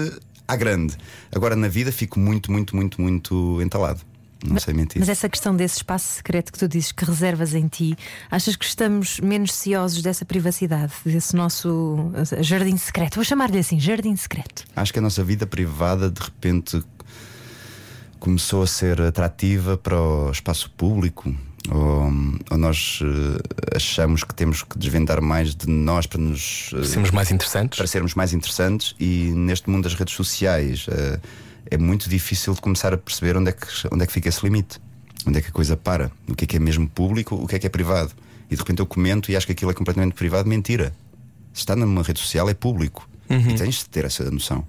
à grande. Agora na vida fico muito, muito, muito, muito entalado. Não sei mentir. Mas essa questão desse espaço secreto que tu dizes que reservas em ti, achas que estamos menos ciosos dessa privacidade, desse nosso eh, jardim secreto? Vou chamar-lhe assim, jardim secreto. Acho que a nossa vida privada de repente começou a ser atrativa para o espaço público. Ou, ou nós eh, achamos que temos que desvendar mais de nós para nos eh, Sermos mais interessantes. para sermos mais interessantes e neste mundo das redes sociais é muito difícil de começar a perceber onde é, que, onde é que fica esse limite, onde é que a coisa para, o que é que é mesmo público, o que é que é privado. E de repente eu comento e acho que aquilo é completamente privado, mentira. Se está numa rede social é público e tens de ter essa noção.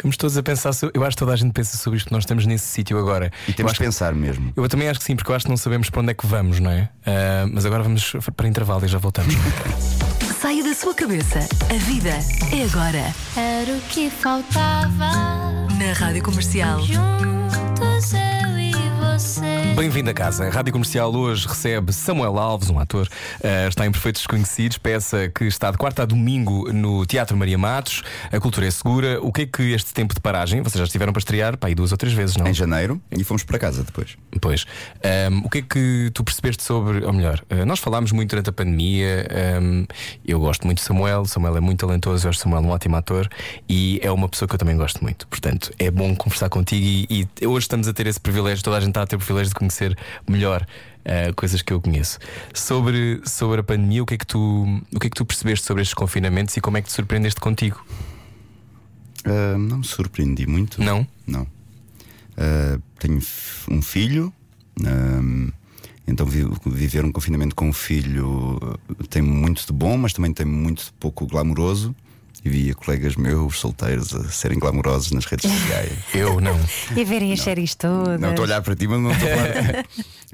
Ficamos todos a pensar. sobre- Eu acho que toda a gente pensa sobre isto, nós estamos nesse sítio agora. E temos de pensar mesmo. eu também acho que sim, porque eu acho que não sabemos para onde é que vamos, não é? Ah, mas agora vamos para intervalo e já voltamos. Saia da sua cabeça. A vida é agora. Era o que faltava. Na Rádio Comercial. Juntos eu e você. Bem-vindo a casa. A Rádio Comercial hoje recebe Samuel Alves, um ator. Ah, está em Perfeitos Desconhecidos, peça que está de quarta a domingo no Teatro Maria Matos. A cultura é segura. O que é que este tempo de paragem, vocês já estiveram para estrear, pá, aí duas ou três vezes, não? Em janeiro e fomos para casa depois. Pois. Ahm, o que é que tu percebeste sobre. Ou melhor, ah, nós falámos muito durante a pandemia. ahm, eu gosto muito de Samuel. Samuel é muito talentoso. Eu acho Samuel um ótimo ator e é uma pessoa que eu também gosto muito. Portanto, é bom conversar contigo e, e hoje estamos a ter esse privilégio. Toda a gente está a ter o privilégio de conhecer melhor ah, coisas que eu conheço. Sobre, sobre a pandemia, o que, é que tu, o que é que tu percebeste sobre estes confinamentos e como é que te surpreendeste contigo? Ah, não me surpreendi muito. Não? Não. Ah, tenho um filho. ah, então vi- viver um confinamento com um filho tem muito de bom, mas também tem muito de pouco glamouroso. E via colegas meus solteiros a serem glamourosos nas redes sociais. Eu não. E verem as séries todas. Não estou a olhar para ti, mas não estou a falar.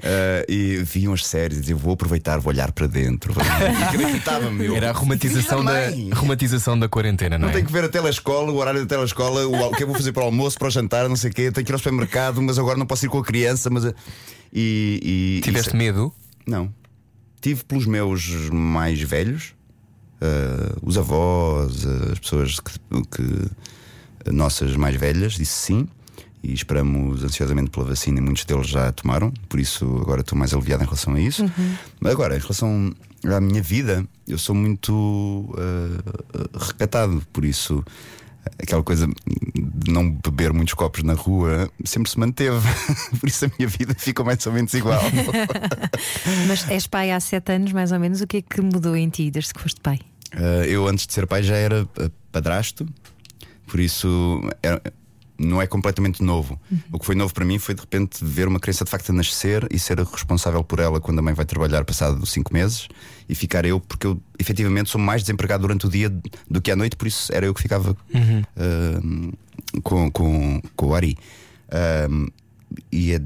Ah, e viam as séries e diziam: Vou aproveitar, vou olhar para dentro. Irritava-me. eu, Era a romatização "Filha da, romatização da quarentena, não, Não é? tenho que ver a telescola, o horário da telescola, o, o que eu vou fazer para o almoço, para o jantar, não sei o quê. Tenho que ir ao supermercado, mas agora não posso ir com a criança. Mas, e, e, Tiveste isso- medo? Não. Tive pelos meus mais velhos, ah, os avós, as pessoas que, que- nossas mais velhas, disse sim. e esperamos ansiosamente pela vacina e muitos deles já a tomaram, por isso agora estou mais aliviado em relação a isso. Mas agora, em relação à minha vida, eu sou muito uh, recatado, por isso aquela coisa de não beber muitos copos na rua sempre se manteve. por isso a minha vida ficou mais ou menos igual. Mas és pai há sete anos, mais ou menos. O que é que mudou em ti desde que foste pai? Uh, eu, antes de ser pai, já era uh, padrasto, por isso era- não é completamente novo. O que foi novo para mim foi de repente ver uma criança de facto a nascer e ser responsável por ela quando a mãe vai trabalhar passado cinco meses e ficar eu, porque eu efetivamente sou mais desempregado durante o dia do que à noite, por isso era eu que ficava uh, com, com, com o Ari. Um, e é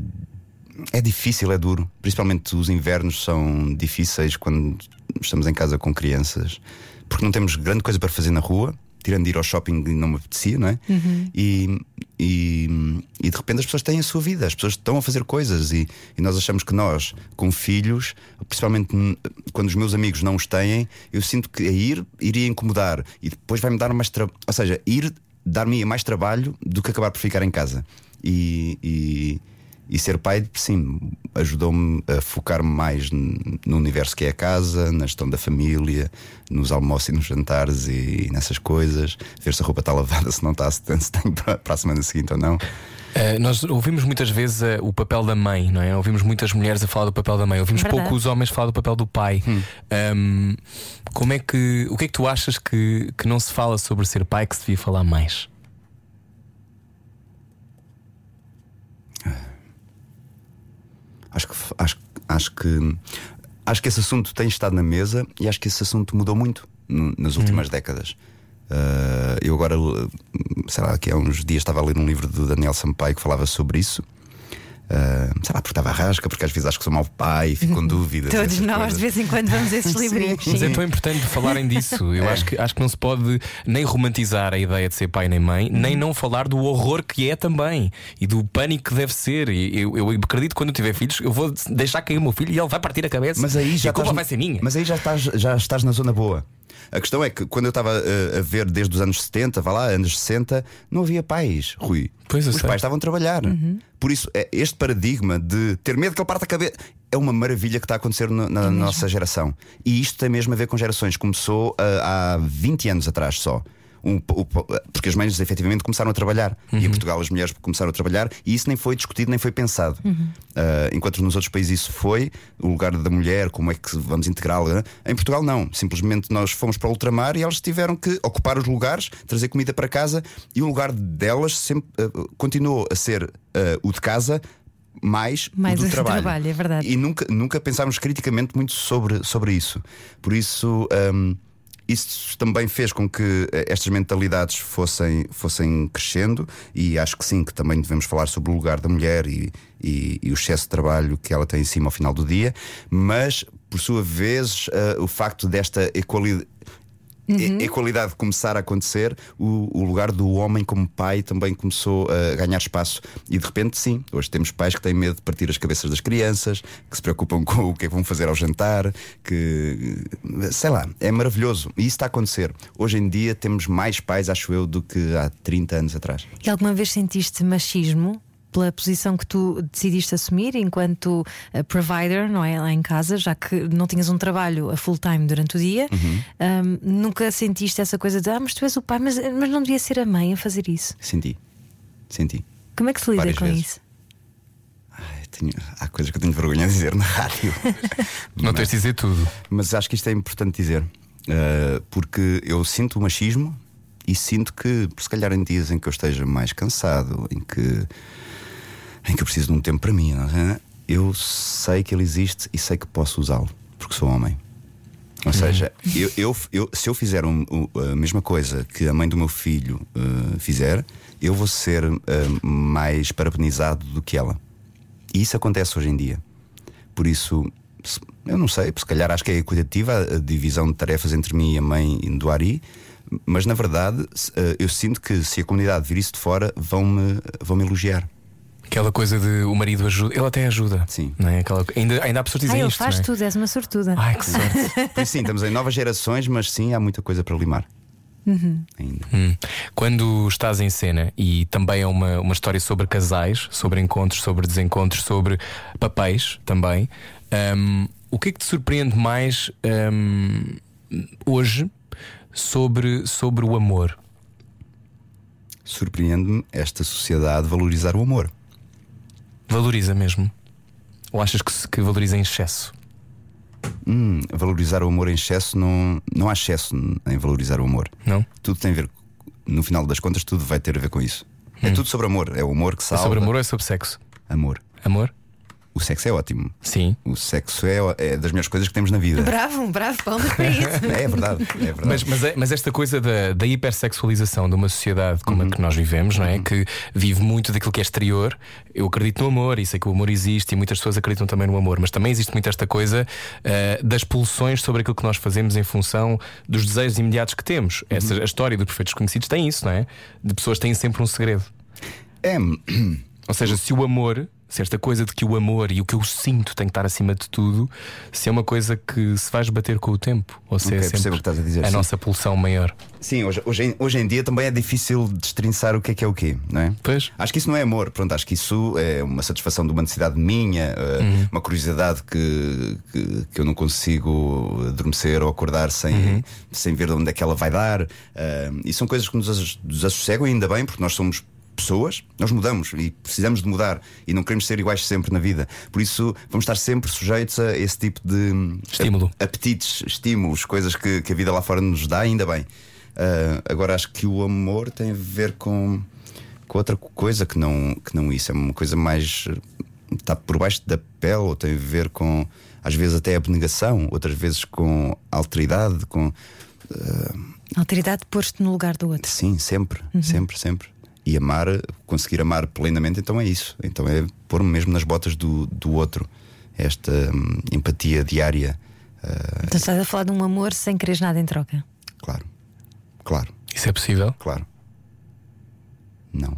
é difícil, é duro. Principalmente os invernos são difíceis quando estamos em casa com crianças, porque não temos grande coisa para fazer na rua, tirando de ir ao shopping e não me apetecia, não é? E, e, e de repente as pessoas têm a sua vida, as pessoas estão a fazer coisas e, e nós achamos que nós, com filhos, principalmente quando os meus amigos não os têm, eu sinto que a ir iria incomodar e depois vai-me dar mais trabalho. Ou seja, ir dar-me mais trabalho do que acabar por ficar em casa. E, e, e ser pai, sim, ajudou-me a focar-me mais no universo que é a casa, na gestão da família, nos almoços e nos jantares e, nessas coisas, ver se a roupa está lavada, se não está, se tem, se tem para, para a semana seguinte ou não. Uh, nós ouvimos muitas vezes uh, o papel da mãe, não é? Ouvimos muitas mulheres a falar do papel da mãe, ouvimos Verdade. pouco os homens falar do papel do pai. Um, como é que o que é que tu achas que, que não se fala sobre ser pai que se devia falar mais? Acho que, acho, acho que acho que esse assunto tem estado na mesa e acho que esse assunto mudou muito nas últimas décadas. Uh, eu agora, uh, sei lá, que há uns dias estava a ler um livro do Daniel Sampaio que falava sobre isso. Uh, sei lá, porque estava a rasca, porque às vezes acho que sou mau pai e fico com dúvidas. Todos nós, coisas. de vez em quando, vamos a esses livrinhos. Mas é tão importante falarem disso. Eu acho, que, acho que não se pode nem romantizar a ideia de ser pai nem mãe, nem não falar do horror que é também e do pânico que deve ser. E eu, eu acredito que quando eu tiver filhos, eu vou deixar cair o meu filho e ele vai partir a cabeça. Mas aí e já a culpa estás- vai ser minha. Mas aí já estás, já estás na zona boa. A questão é que quando eu estava uh, a ver desde os anos 70, vá lá, anos 60, não havia pais, Rui. Pois Os sei. pais estavam a trabalhar. Por isso, é- este paradigma de ter medo que ele parta a cabeça é uma maravilha que está a acontecer no- na nossa geração. E isto tem mesmo a ver com gerações. Começou uh, há 20 anos atrás só. Um o po- porque as mães efetivamente começaram a trabalhar. E em Portugal as mulheres começaram a trabalhar e isso nem foi discutido, nem foi pensado. Ah, enquanto nos outros países isso foi, o lugar da mulher, como é que vamos integrá-la. né? Em Portugal não. Simplesmente nós fomos para o ultramar e elas tiveram que ocupar os lugares, trazer comida para casa e o lugar delas sempre ah, continuou a ser ah, o de casa. Mais, Mais do trabalho. trabalho, é verdade. E nunca, nunca pensámos criticamente muito sobre, sobre isso. Por isso, hum, isso também fez com que eh, estas mentalidades fossem, fossem crescendo, e acho que sim, que também devemos falar sobre o lugar da mulher e, e, e o excesso de trabalho que ela tem em cima ao final do dia, mas, por sua vez, eh, o facto desta equalidade. E- Equalidade começar a acontecer, o, o lugar do homem como pai também começou a ganhar espaço. E de repente, sim, hoje temos pais que têm medo de partir as cabeças das crianças, que se preocupam com o que é que vão fazer ao jantar, que sei lá, é maravilhoso. E isso está a acontecer. Hoje em dia temos mais pais, acho eu, do que há 30 anos atrás. E alguma vez sentiste machismo pela posição que tu decidiste assumir enquanto eh, provider, não é? Lá em casa, já que não tinhas um trabalho a full time durante o dia, Uhum. Ahm, nunca sentiste essa coisa de ah, mas tu és o pai, mas, mas não devia ser a mãe a fazer isso. Senti. Senti. Como é que se lida Várias com vezes. isso? Ai, tenho- há coisas que eu tenho vergonha de dizer na rádio. Não tens de dizer tudo. Mas acho que isto é importante dizer, uh, porque eu sinto o machismo e sinto que, se calhar, em dias em que eu esteja mais cansado, em que, em que eu preciso de um tempo para mim, não é? eu sei que ele existe e sei que posso usá-lo, porque sou homem. Ou seja, eu, eu- eu- se eu fizer um- a mesma coisa que a mãe do meu filho uh, fizer, eu vou ser uh, mais parabenizado do que ela. E isso acontece hoje em dia. Por isso, eu não sei, se calhar acho que é equitativa a, divisão de tarefas entre mim e a mãe do Ari, mas na verdade eh, eu sinto que se a comunidade vir isso de fora, vão-me vão -me elogiar. Aquela coisa de o marido ajuda, ele até ajuda. Sim. Não é? Aquela, ainda, ainda há pessoas que dizem ele isto. faz não é? tudo, és uma sortuda. Ai, que sorte. Por isso, sim, estamos em novas gerações, mas sim, há muita coisa para limar. Ainda. Hum. Quando estás em cena e também é uma, uma história sobre casais, sobre encontros, sobre desencontros, sobre papéis também, hum, o que é que te surpreende mais hum, hoje sobre, sobre o amor? Surpreende-me esta sociedade valorizar o amor. Valoriza mesmo? Ou achas que, que valoriza em excesso? Hum, valorizar o amor em excesso não, não há excesso em valorizar o amor. Não? Tudo tem a ver, no final das contas, tudo vai ter a ver com isso. É tudo sobre amor. É o amor que É salva. sobre amor ou é sobre sexo? Amor. Amor? O sexo é ótimo. Sim. O sexo é, é das melhores coisas que temos na vida. Bravo, bravo, palmas para isso. É verdade, é verdade. Mas, mas, é- mas esta coisa da, da hipersexualização de uma sociedade como a que nós vivemos, não é? Que vive muito daquilo que é exterior. Eu acredito no amor e sei que o amor existe e muitas pessoas acreditam também no amor, mas também existe muito esta coisa eh, das pulsões sobre aquilo que nós fazemos em função dos desejos imediatos que temos. Essa, a história dos perfeitos conhecidos tem isso, não é? De pessoas que têm sempre um segredo. É, Ou seja, se o amor, se esta coisa de que o amor e o que eu sinto tem que estar acima de tudo, se é uma coisa que se vai bater com o tempo, ou se Ok, é sempre a dizer, a sim. nossa pulsão maior. sim, hoje, hoje, em- hoje em dia também é difícil destrinçar o que é que é o quê, não é? Pois. Acho que isso não é amor, pronto, acho que isso é uma satisfação de uma necessidade minha, uh, Uhum. uma curiosidade que, que, que eu não consigo adormecer ou acordar sem, Uhum. sem ver de onde é que ela vai dar. Uh, e são coisas que nos as- desassossegam, ainda bem, porque nós somos pessoas, nós mudamos e precisamos de mudar e não queremos ser iguais sempre na vida. Por isso, vamos estar sempre sujeitos a esse tipo de Estímulo. ap- apetites, estímulos, coisas que, que a vida lá fora nos dá, ainda bem. Uh, agora acho que o amor tem a ver com, com outra coisa que não, que não isso. É uma coisa mais. está por baixo da pele, ou tem a ver com, às vezes, até abnegação, outras vezes com alteridade, com. Autoridade pôs-te no lugar do outro. Sim, sempre, sempre, sempre. E amar, conseguir amar plenamente, então é isso. Então é pôr-me mesmo nas botas do, do outro. Esta hum, empatia diária. uh, Então estás a falar de um amor sem quereres nada em troca. claro, claro, Isso é possível? claro. Não.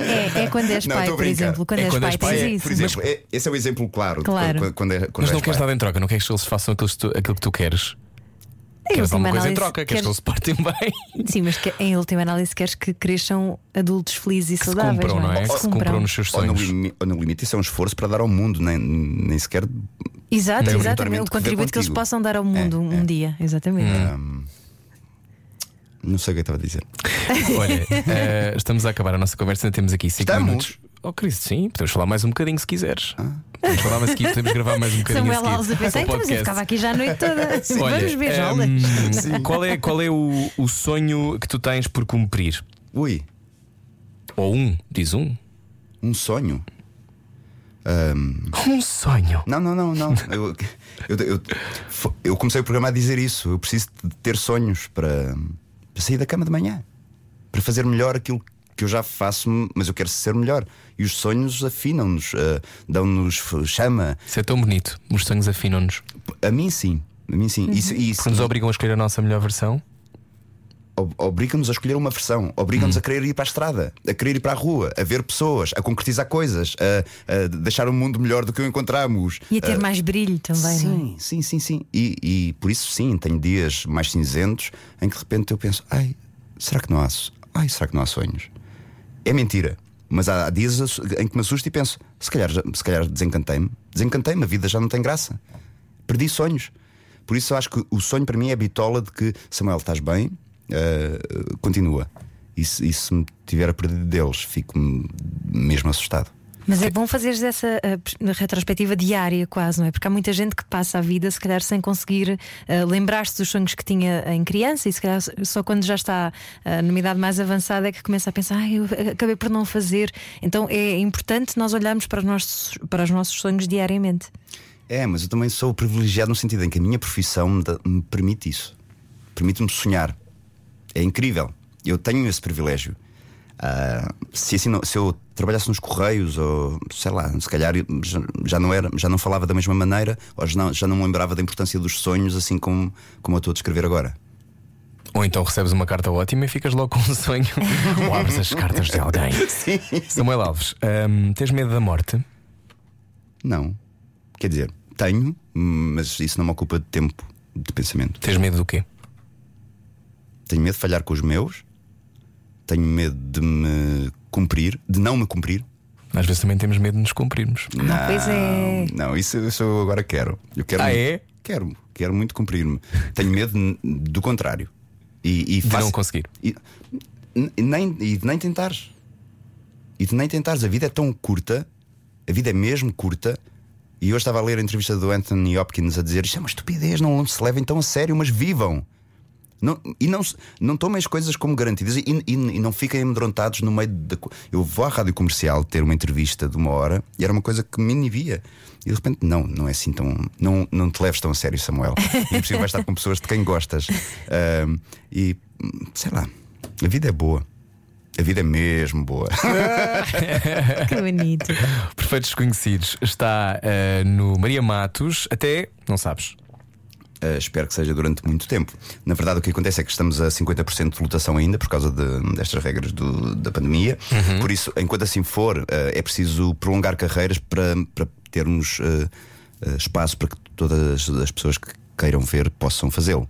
É, é quando és Não, pai, por exemplo. Quando É és quando pai, és pai, é, isso. Por exemplo, é- esse é o exemplo claro. de Claro. Quando, quando, é, quando Mas não queres pai. nada em troca, não queres que eles façam aquilo, que tu- aquilo que tu queres. Em Queres última alguma coisa em análise, troca, queres que eles se portem bem. Sim, mas que, em última análise queres que cresçam adultos felizes e Que se saudáveis. cumpram, não é? Que Que se cumpram nos seus Ou no, sonhos. limi- ou no limite, isso é um esforço para dar ao mundo, nem, nem sequer. Exato, é obrigatoriamente O contributo que eles possam dar ao mundo É, um é. dia. Exatamente. Hum. Não sei o que eu estava a dizer. Olha, eh, estamos a acabar a nossa conversa, ainda temos aqui 5 Estamos? minutos. Oh, Cristo, sim, podemos falar mais um bocadinho se quiseres. Podemos falar mais aqui, podemos gravar mais um bocadinho. Samuel Alves a pensar, o então, mas eu ficava aqui já a noite toda. Olha, Vamos ver ehm, jolas. qual é, qual é o, o sonho que tu tens por cumprir? Ui, Ou um, diz um. um sonho. Um sonho. Não, não, não, não. Eu, eu, eu, eu comecei o programa a dizer isso. Eu preciso de ter sonhos para, para sair da cama de manhã, para fazer melhor aquilo que eu já faço, mas eu quero ser melhor. E os sonhos afinam-nos, eh, dão-nos chama. Isso é tão bonito. Os sonhos afinam-nos. A mim, sim. A mim, sim. Isso, isso Porque nos obrigam a escolher a nossa melhor versão. ob- obriga-nos a escolher uma versão, obriga-nos a querer ir para a estrada, a querer ir para a rua, a ver pessoas, a concretizar coisas, a, a deixar o mundo melhor do que o encontramos. E a ter mais brilho também, não é? Sim, sim, sim, sim. E, e por isso sim, tenho dias mais cinzentos em que de repente eu penso, ai, será que não há, ai, será que não há sonhos? É mentira. Mas há dias em que me assusto e penso, se calhar, se calhar desencantei-me, desencantei-me, a vida já não tem graça. Perdi sonhos. Por isso eu acho que o sonho para mim é a bitola de que Samuel, estás bem, Ah, continua. E se, e se me tiver perder deles, fico mesmo assustado. Mas é bom fazeres essa uh, pers- retrospectiva diária, quase, não é? Porque há muita gente que passa a vida, se calhar, sem conseguir uh, lembrar-se dos sonhos que tinha em criança, e se calhar só quando já está uh, numa idade mais avançada é que começa a pensar, ai, eu acabei por não fazer. Então é importante nós olharmos para os nossos, para os nossos sonhos diariamente. É, mas eu também sou privilegiado no sentido em que a minha profissão me, me permite isso. Permite-me sonhar. É incrível. Eu tenho esse privilégio. Ah, se, assim não- se eu trabalhasse nos Correios, ou sei lá, se calhar já não era, já não falava da mesma maneira, ou já não, já não me lembrava da importância dos sonhos, assim como, como eu estou a descrever agora. Ou então recebes uma carta ótima e ficas logo com um sonho. Ou abres as cartas de alguém. Sim. Samuel Alves, hum, tens medo da morte? Não. Quer dizer, tenho, mas isso não me ocupa de tempo de pensamento. Tens medo do quê? Tenho medo de falhar com os meus, tenho medo de me cumprir, de não me cumprir. Às vezes também temos medo de nos cumprirmos. não, pois é. Não, isso, isso eu agora quero. Eu quero Ah, muito- é? Quero, quero muito cumprir-me. Tenho medo do contrário. E, e De faço- não conseguir. E, nem, e de nem tentares. E de nem tentares. A vida é tão curta, a vida é mesmo curta. E hoje estava a ler a entrevista do Anthony Hopkins a dizer: Isto é uma estupidez, não se levem tão a sério, mas vivam. Não, e não, não tomem as coisas como garantidas e, e- e não fiquem amedrontados no meio da. Eu vou à rádio comercial ter uma entrevista de uma hora e era uma coisa que me inibia. E de repente, não, não é assim tão. Não, não te leves tão a sério, Samuel. E impossível vais estar com pessoas de quem gostas. Ahm, e sei lá, a vida é boa. A vida é mesmo boa. Que bonito. Perfeitos Desconhecidos está eh, no Maria Matos, até, não sabes. Uh, espero que seja durante muito tempo. Na verdade, o que acontece é que estamos a 50% de lotação ainda por causa de- destas regras do- da pandemia. Por isso, enquanto assim for, uh, é preciso prolongar carreiras para, para termos uh, espaço para que todas as pessoas que queiram ver possam fazê-lo.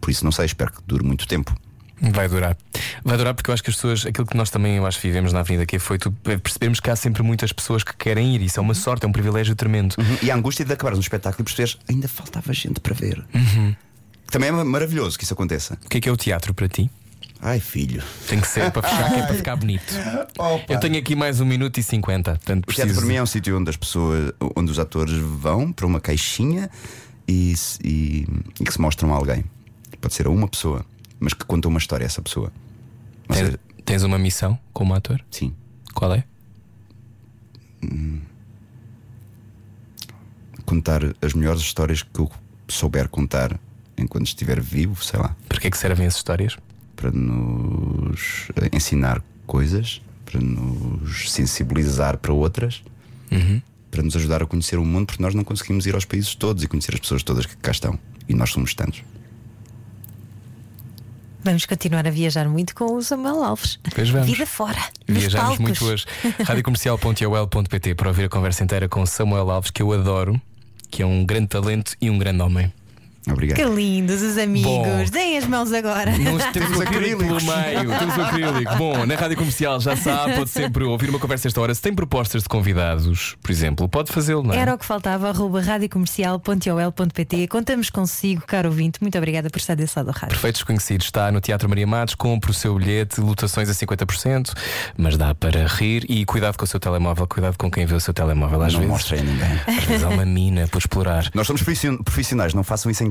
Por isso, não sei, espero que dure muito tempo. Vai durar. Vai durar porque eu acho que as pessoas, aquilo que nós também eu acho vivemos na Avenida que foi tu percebermos que há sempre muitas pessoas que querem ir. Isso é uma sorte, é um privilégio tremendo. E a angústia de acabares um espetáculo e perceberes ainda faltava gente para ver. Também é maravilhoso que isso aconteça. O que é que é o teatro para ti? Ai, filho. Tem que ser para fechar, que é para ficar bonito. Eu tenho aqui mais um minuto e cinquenta, portanto O teatro preciso. para mim é um sítio onde as pessoas, onde os atores vão para uma caixinha e, e- e que se mostram a alguém. Pode ser a uma pessoa, mas que conta uma história a essa pessoa. Tens, seja, tens uma missão como ator? sim. Qual é? Contar as melhores histórias que eu souber contar enquanto estiver vivo, sei lá, Para que é que servem as histórias? para nos ensinar coisas, para nos sensibilizar para outras, para nos ajudar a conhecer o mundo, porque nós não conseguimos ir aos países todos e conhecer as pessoas todas que cá estão. E nós somos tantos. Vamos continuar a viajar muito com o Samuel Alves. Pois vamos. Vida fora. Viajamos muito hoje. Radiocomercial.ol.pt para ouvir a conversa inteira com Samuel Alves, que eu adoro, que é um grande talento e um grande homem. Obrigado. Que lindos os amigos. Bom. Deem as mãos agora. Nós temos o acrílico pelo meio, temos o acrílico. Bom, na rádio comercial já sabe, pode sempre ouvir uma conversa esta hora. Se tem propostas de convidados, por exemplo, pode fazê-lo, não é? Era o que faltava, arroba radiocomercial.ol.pt. Contamos consigo, caro ouvinte. Muito obrigada por estar desse lado da rádio. Perfeitos Desconhecidos está no Teatro Maria Matos, compre o seu bilhete, lotações a 50%, mas dá para rir e cuidado com o seu telemóvel, cuidado com quem vê o seu telemóvel. Às não vezes, mostrei a ninguém. às vezes há uma mina por explorar. Nós somos profission- profissionais, não façam isso em